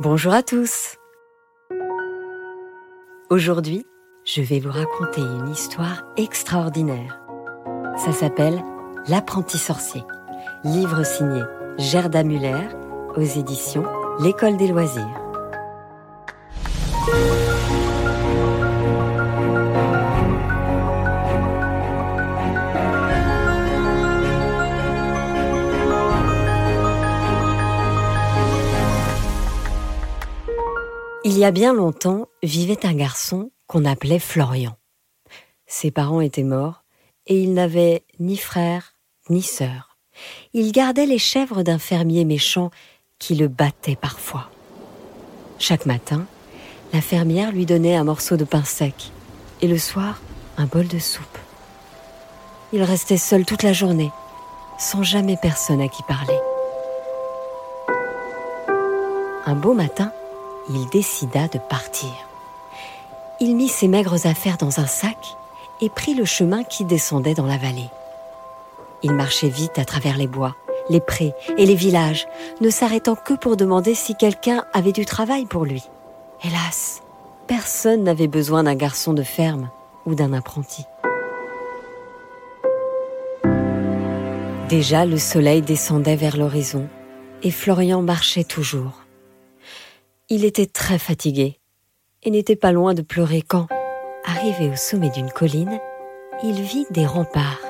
Bonjour à tous. Aujourd'hui, je vais vous raconter une histoire extraordinaire. Ça s'appelle L'apprenti sorcier, livre signé Gerda Muller aux éditions L'École des loisirs. Y a bien longtemps vivait un garçon qu'on appelait Florian. Ses parents étaient morts et il n'avait ni frère ni sœur. Il gardait les chèvres d'un fermier méchant qui le battait parfois. Chaque matin, la fermière lui donnait un morceau de pain sec et le soir, un bol de soupe. Il restait seul toute la journée, sans jamais personne à qui parler. Un beau matin, il décida de partir. Il mit ses maigres affaires dans un sac et prit le chemin qui descendait dans la vallée. Il marchait vite à travers les bois, les prés et les villages, ne s'arrêtant que pour demander si quelqu'un avait du travail pour lui. Hélas, personne n'avait besoin d'un garçon de ferme ou d'un apprenti. Déjà le soleil descendait vers l'horizon et Florian marchait toujours. Il était très fatigué et n'était pas loin de pleurer quand, arrivé au sommet d'une colline, il vit des remparts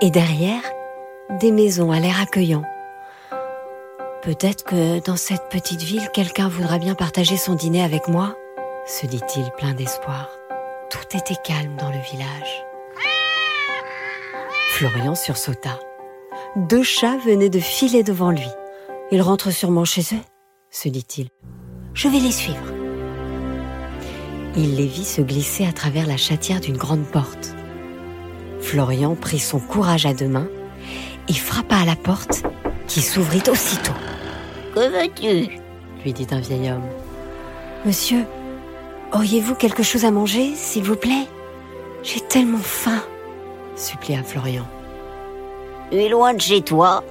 et derrière, des maisons à l'air accueillant. Peut-être que dans cette petite ville, quelqu'un voudra bien partager son dîner avec moi, se dit-il plein d'espoir. Tout était calme dans le village. Florian sursauta. Deux chats venaient de filer devant lui. Ils rentrent sûrement chez eux, se dit-il. Je vais les suivre. Il les vit se glisser à travers la chatière d'une grande porte. Florian prit son courage à deux mains et frappa à la porte qui s'ouvrit aussitôt. Que veux-tu? lui dit un vieil homme. Monsieur, auriez-vous quelque chose à manger, s'il vous plaît? J'ai tellement faim, supplia Florian. Tu es loin de chez toi?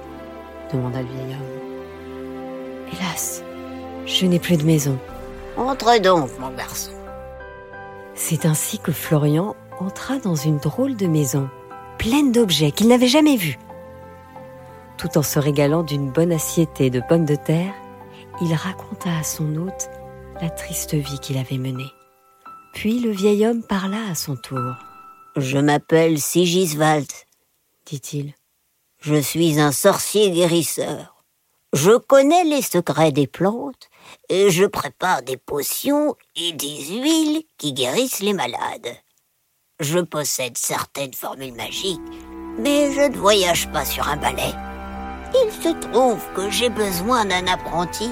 demanda le vieil homme. Hélas, je n'ai plus de maison. Entre donc, mon garçon. C'est ainsi que Florian entra dans une drôle de maison, pleine d'objets qu'il n'avait jamais vus. Tout en se régalant d'une bonne assiette de pommes de terre, il raconta à son hôte la triste vie qu'il avait menée. Puis le vieil homme parla à son tour. Je m'appelle Sigiswald, dit-il. Je suis un sorcier guérisseur. Je connais les secrets des plantes et je prépare des potions et des huiles qui guérissent les malades. Je possède certaines formules magiques, mais je ne voyage pas sur un balai. Il se trouve que j'ai besoin d'un apprenti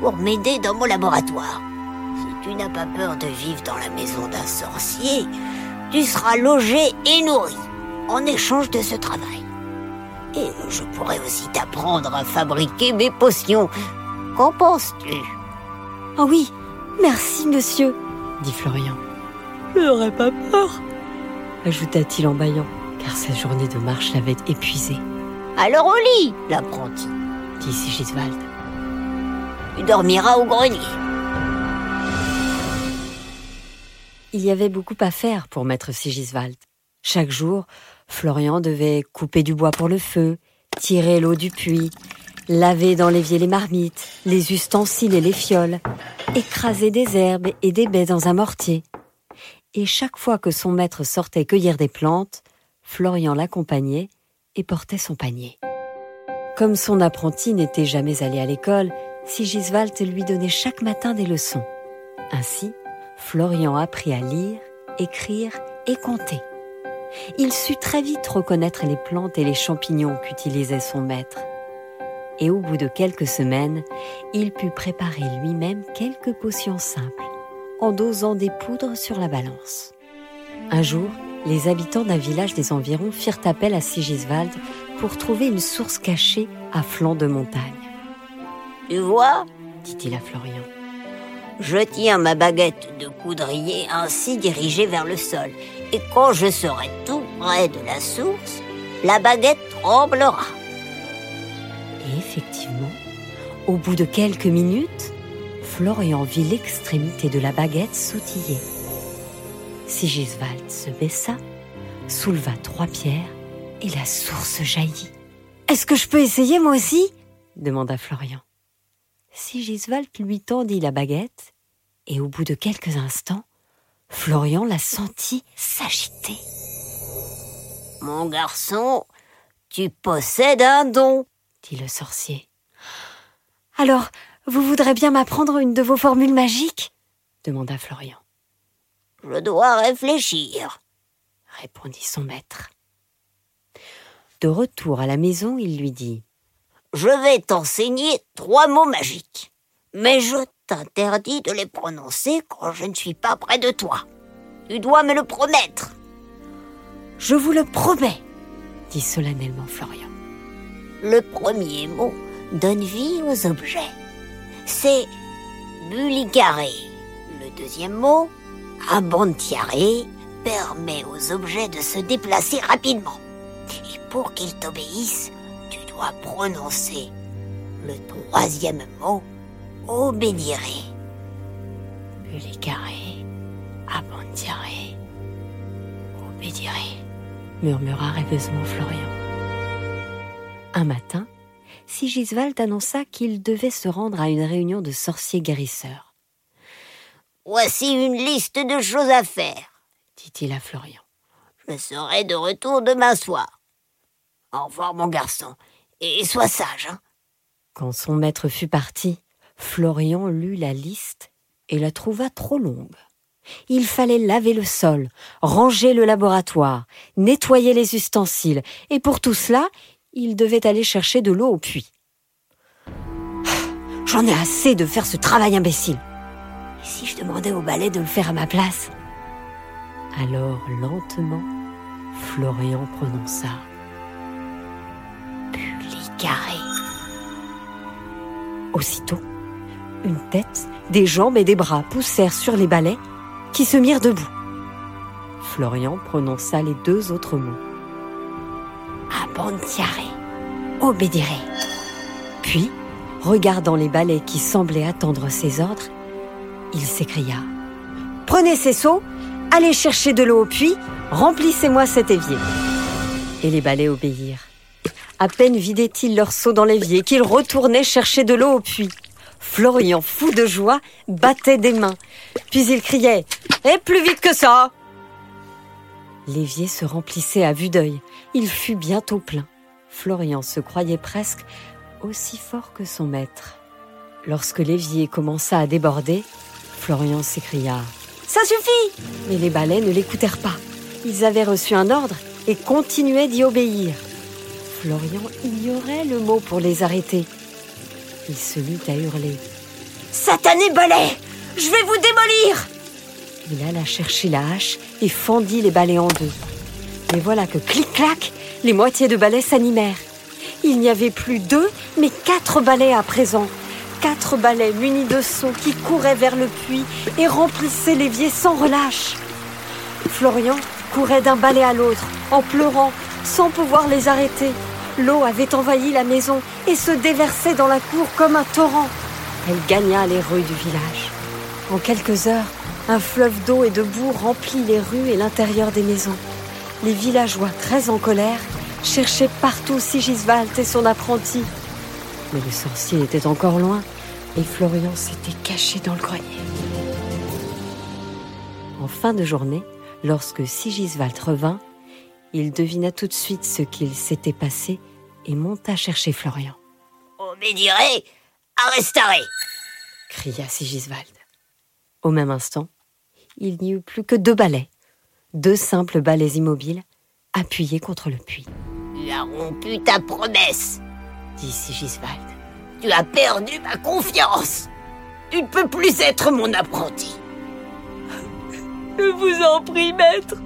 pour m'aider dans mon laboratoire. Si tu n'as pas peur de vivre dans la maison d'un sorcier, tu seras logé et nourri en échange de ce travail. Et je pourrais aussi t'apprendre à fabriquer mes potions. Qu'en penses-tu? Oh oui, merci monsieur, dit Florian. Je n'aurais pas peur, ajouta-t-il en bâillant, car sa journée de marche l'avait épuisé. Alors au lit, l'apprenti, dit Sigiswald. Tu dormiras au grenier. Il y avait beaucoup à faire pour maître Sigiswald. Chaque jour, Florian devait couper du bois pour le feu, tirer l'eau du puits, laver dans l'évier les marmites, les ustensiles et les fioles, écraser des herbes et des baies dans un mortier. Et chaque fois que son maître sortait cueillir des plantes, Florian l'accompagnait et portait son panier. Comme son apprenti n'était jamais allé à l'école, Sigiswald lui donnait chaque matin des leçons. Ainsi, Florian apprit à lire, écrire et compter. Il sut très vite reconnaître les plantes et les champignons qu'utilisait son maître. Et au bout de quelques semaines, il put préparer lui-même quelques potions simples, en dosant des poudres sur la balance. Un jour, les habitants d'un village des environs firent appel à Sigiswald pour trouver une source cachée à flanc de montagne. Tu vois, dit-il à Florian, je tiens ma baguette de coudrier ainsi dirigée vers le sol, et quand je serai tout près de la source, la baguette tremblera. Et effectivement, au bout de quelques minutes, Florian vit l'extrémité de la baguette sautiller. Sigiswald se baissa, souleva trois pierres et la source jaillit. Est-ce que je peux essayer moi aussi? demanda Florian. Sigiswald lui tendit la baguette et au bout de quelques instants, Florian la sentit s'agiter. Mon garçon, tu possèdes un don, dit le sorcier. Alors, vous voudrez bien m'apprendre une de vos formules magiques? demanda Florian. Je dois réfléchir, répondit son maître. De retour à la maison, il lui dit Je vais t'enseigner trois mots magiques, mais je t'interdis de les prononcer quand je ne suis pas près de toi. Tu dois me le promettre. Je vous le promets, dit solennellement Florian. Le premier mot donne vie aux objets. C'est bulicaré. Le deuxième mot, abontiaré, permet aux objets de se déplacer rapidement. Et pour qu'ils t'obéissent, tu dois prononcer le troisième mot, obédiré. Bulicaré, abontiaré, obédiré, murmura rêveusement Florian. Un matin, Sigiswald annonça qu'il devait se rendre à une réunion de sorciers guérisseurs. Voici une liste de choses à faire, dit-il à Florian. Je serai de retour demain soir. Au revoir, mon garçon, et sois sage. Hein. Quand son maître fut parti, Florian lut la liste et la trouva trop longue. Il fallait laver le sol, ranger le laboratoire, nettoyer les ustensiles, et pour tout cela, il devait aller chercher de l'eau au puits. J'en ai assez de faire ce travail imbécile. Et si je demandais au balai de le faire à ma place? Alors, lentement, Florian prononça Pulicaré. Aussitôt, une tête, des jambes et des bras poussèrent sur les balais qui se mirent debout. Florian prononça les deux autres mots. Abontiare, obédiré. Puis, regardant les balais qui semblaient attendre ses ordres, il s'écria Prenez ces seaux, allez chercher de l'eau au puits, remplissez-moi cet évier. Et les balais obéirent. À peine vidaient-ils leurs seaux dans l'évier qu'ils retournaient chercher de l'eau au puits. Florian, fou de joie, battait des mains. Puis il criait Et plus vite que ça L'évier se remplissait à vue d'œil. Il fut bientôt plein. Florian se croyait presque aussi fort que son maître. Lorsque l'évier commença à déborder, Florian s'écria ⁇ Ça suffit !⁇ Mais les balais ne l'écoutèrent pas. Ils avaient reçu un ordre et continuaient d'y obéir. Florian ignorait le mot pour les arrêter. Il se mit à hurler. Satané balai Je vais vous démolir Il alla chercher la hache et fendit les balais en deux. Mais voilà que clic-clac, les moitiés de balais s'animèrent. Il n'y avait plus deux, mais quatre balais à présent. Quatre balais munis de seaux qui couraient vers le puits et remplissaient l'évier sans relâche. Florian courait d'un balai à l'autre, en pleurant, sans pouvoir les arrêter. L'eau avait envahi la maison et se déversait dans la cour comme un torrent. Elle gagna les rues du village. En quelques heures, un fleuve d'eau et de boue remplit les rues et l'intérieur des maisons. Les villageois, très en colère, cherchaient partout Sigiswald et son apprenti. Mais le sorcier était encore loin et Florian s'était caché dans le grenier. En fin de journée, lorsque Sigiswald revint, il devina tout de suite ce qu'il s'était passé et monta chercher Florian. Obédirez, arrestarez cria Sigiswald. Au même instant, il n'y eut plus que deux balais, deux simples balais immobiles, appuyés contre le puits. Tu as rompu ta promesse, dit Sigiswald. Tu as perdu ma confiance. Tu ne peux plus être mon apprenti. Je vous en prie, maître,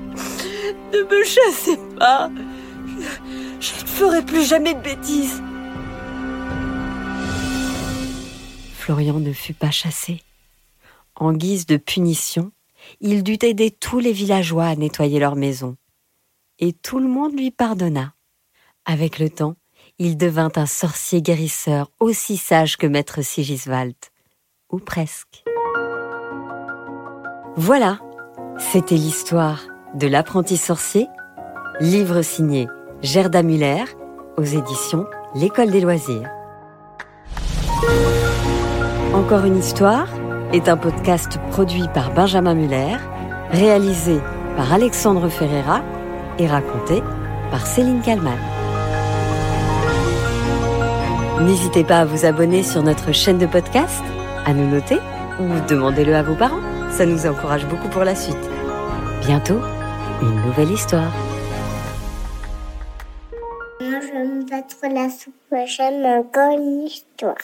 ne me chassez pas. Je, ne ferai plus jamais de bêtises. Florian ne fut pas chassé. En guise de punition, il dut aider tous les villageois à nettoyer leur maison. Et tout le monde lui pardonna. Avec le temps, il devint un sorcier guérisseur aussi sage que maître Sigiswald. ou presque. Voilà, c'était l'histoire de l'apprenti sorcier, livre signé Gerda Muller aux éditions L'École des loisirs. Encore une histoire est un podcast produit par Benjamin Muller, réalisé par Alexandre Ferreira et raconté par Céline Kallmann. N'hésitez pas à vous abonner sur notre chaîne de podcast, à nous noter ou demandez-le à vos parents. Ça nous encourage beaucoup pour la suite. Bientôt, une nouvelle histoire. Moi, je me pas trop la soupe, j'aime encore une histoire.